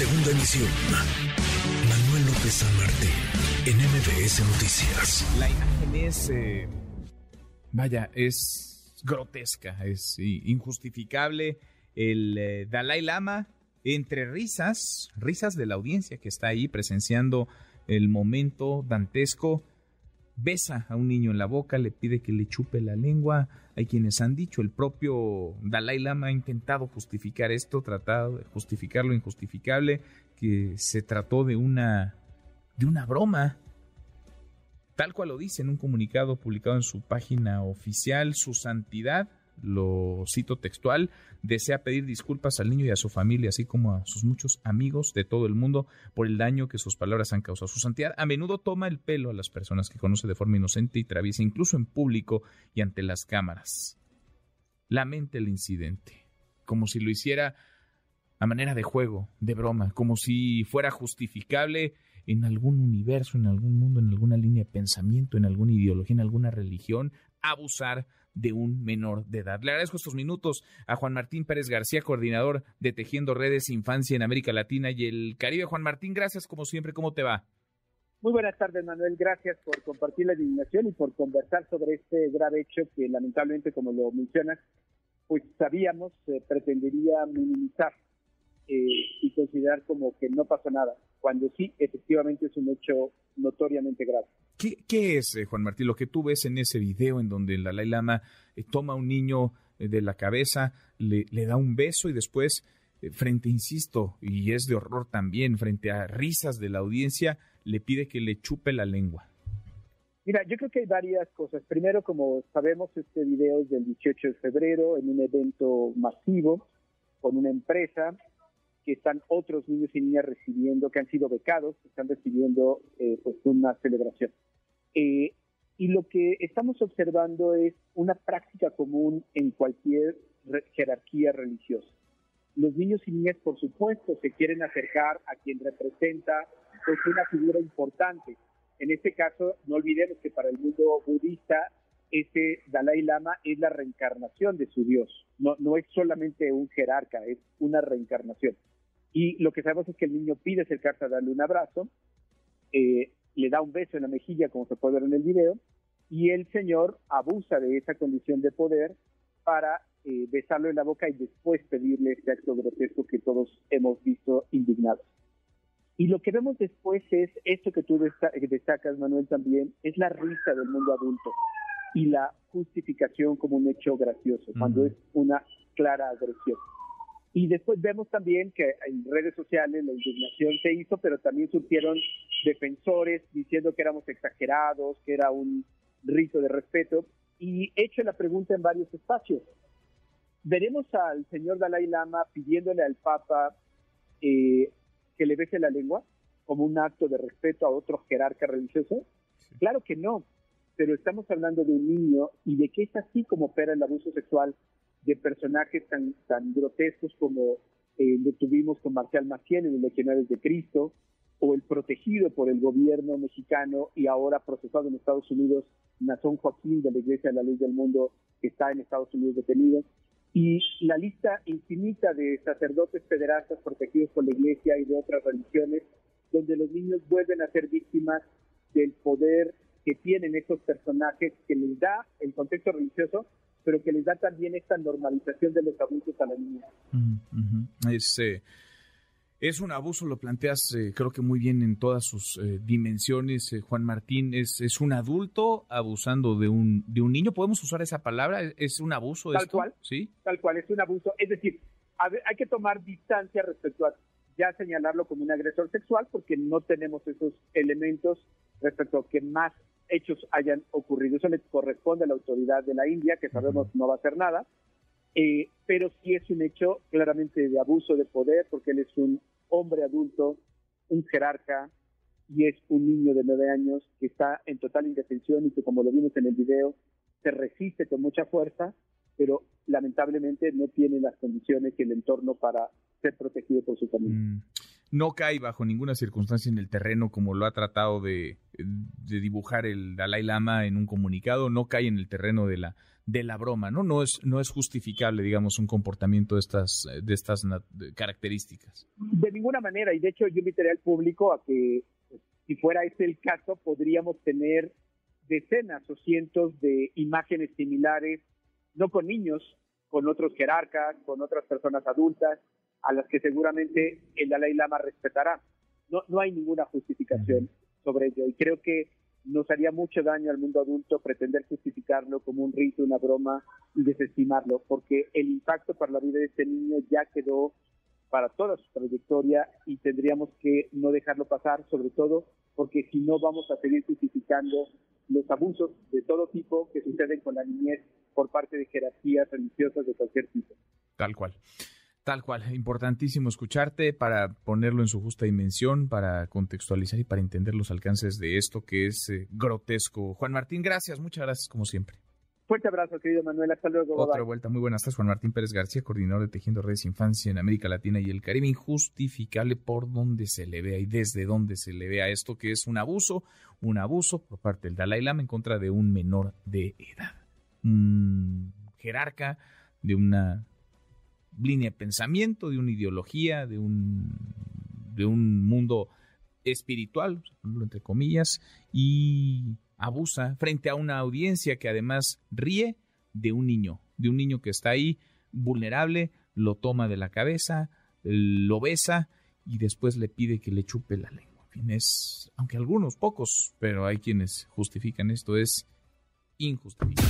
Segunda emisión. Manuel López San Martín, en MBS Noticias. La imagen es, eh, vaya, es grotesca, es injustificable. El eh, Dalai Lama, entre risas, risas de la audiencia que está ahí presenciando el momento dantesco, besa a un niño en la boca, le pide que le chupe la lengua. Hay quienes han dicho, el propio Dalai Lama ha intentado justificar esto, tratado de justificar lo injustificable, que se trató de una de una broma. Tal cual lo dice en un comunicado publicado en su página oficial, su santidad lo cito textual, desea pedir disculpas al niño y a su familia, así como a sus muchos amigos de todo el mundo por el daño que sus palabras han causado. Su santidad a menudo toma el pelo a las personas que conoce de forma inocente y traviesa, incluso en público y ante las cámaras. Lamenta el incidente, como si lo hiciera a manera de juego, de broma, como si fuera justificable en algún universo, en algún mundo, en alguna línea de pensamiento, en alguna ideología, en alguna religión, abusar de un menor de edad. Le agradezco estos minutos a Juan Martín Pérez García, coordinador de Tejiendo Redes Infancia en América Latina y el Caribe. Juan Martín, gracias como siempre. ¿Cómo te va? Muy buenas tardes, Manuel. Gracias por compartir la indignación y por conversar sobre este grave hecho que lamentablemente, como lo mencionas, pues sabíamos se pretendería minimizar eh, y considerar como que no pasó nada, cuando sí, efectivamente es un hecho notoriamente grave. ¿Qué, es, eh, Juan Martín, lo que tú ves en ese video en donde el Dalai Lama eh, toma a un niño de la cabeza, le, da un beso y después, frente, insisto, y es de horror también, frente a risas de la audiencia, le pide que le chupe la lengua? Mira, yo creo que hay varias cosas. Primero, como sabemos, este video es del 18 de febrero en un evento masivo con una empresa que están otros niños y niñas recibiendo, que han sido becados, que están recibiendo eh, pues una celebración. Eh, y lo que estamos observando es una práctica común en cualquier jerarquía religiosa. Los niños y niñas, por supuesto, se quieren acercar a quien representa pues, una figura importante. En este caso, no olvidemos que para el mundo budista, ese Dalai Lama es la reencarnación de su Dios. No, no es solamente un jerarca, es una reencarnación. Y lo que sabemos es que el niño pide acercarse a darle un abrazo, eh, le da un beso en la mejilla, como se puede ver en el video, y el señor abusa de esa condición de poder para eh, besarlo en la boca y después pedirle este acto grotesco que todos hemos visto indignados. Y lo que vemos después es esto que tú destacas, Manuel, también, es la risa del mundo adulto y la justificación como un hecho gracioso, cuando es una clara agresión. Y después vemos también que en redes sociales la indignación se hizo, pero también surgieron defensores diciendo que éramos exagerados, que era un rito de respeto. Y he hecho la pregunta en varios espacios. ¿Veremos al señor Dalai Lama pidiéndole al Papa eh, que le bese la lengua como un acto de respeto a otro jerarca religioso? Claro que no, pero estamos hablando de un niño y de que es así como opera el abuso sexual de personajes tan, tan grotescos como eh, lo tuvimos con Marcial Maciel en el Legionarios de Cristo, o el protegido por el gobierno mexicano y ahora procesado en Estados Unidos, Nazón Joaquín de la Iglesia de la Ley del Mundo, que está en Estados Unidos detenido, y la lista infinita de sacerdotes federalistas protegidos por la Iglesia y de otras religiones, donde los niños vuelven a ser víctimas del poder que tienen estos personajes que les da el contexto religioso, pero que les da también esta normalización de los abusos a la niña. es, eh, es un abuso, lo planteas eh, creo que muy bien en todas sus eh, dimensiones, Juan Martín. Es, es un adulto abusando de un, de un niño. ¿Podemos usar esa palabra? ¿Es un abuso? Tal cual, ¿Sí? tal cual, es un abuso. Es decir, hay que tomar distancia respecto a ya señalarlo como un agresor sexual porque no tenemos esos elementos respecto a que más hechos hayan ocurrido. Eso le corresponde a la autoridad de la India, que sabemos no va a hacer nada, eh, pero sí es un hecho claramente de abuso de poder, porque él es un hombre adulto, un jerarca, y es un niño de nueve años que está en total indefensión y que, como lo vimos en el video, se resiste con mucha fuerza, pero lamentablemente no tiene las condiciones y el entorno para ser protegido por su familia. Mm. No cae bajo ninguna circunstancia en el terreno como lo ha tratado de, dibujar el Dalai Lama en un comunicado, no cae en el terreno de la de la broma, ¿no? No es, no es justificable, digamos, un comportamiento de estas, de estas características. De ninguna manera, y de hecho yo invitaría al público a que, si fuera ese el caso, podríamos tener decenas o cientos de imágenes similares, no con niños, con otros jerarcas, con otras personas adultas, a las que seguramente el Dalai Lama respetará. No, no hay ninguna justificación sobre ello y creo que nos haría mucho daño al mundo adulto pretender justificarlo como un rito, una broma y desestimarlo, porque el impacto para la vida de este niño ya quedó para toda su trayectoria y tendríamos que no dejarlo pasar, sobre todo porque si no vamos a seguir justificando los abusos de todo tipo que suceden con la niñez por parte de jerarquías religiosas de cualquier tipo. Tal cual. Tal cual, importantísimo escucharte para ponerlo en su justa dimensión, para contextualizar y para entender los alcances de esto que es eh, grotesco. Juan Martín, gracias, muchas gracias como siempre. Fuerte abrazo, querido Manuel, hasta luego. Otra vuelta, muy buenas tardes, Juan Martín Pérez García, coordinador de Tejiendo Redes Infancia en América Latina y el Caribe, injustificable por donde se le vea y desde donde se le vea esto que es un abuso, un abuso por parte del Dalai Lama en contra de un menor de edad, un jerarca de una línea de pensamiento, de una ideología, de un, de un mundo espiritual, entre comillas, y abusa frente a una audiencia que además ríe de un niño, de un niño que está ahí vulnerable, lo toma de la cabeza, lo besa y después le pide que le chupe la lengua. Es, aunque algunos pocos, pero hay quienes justifican esto, es injustificable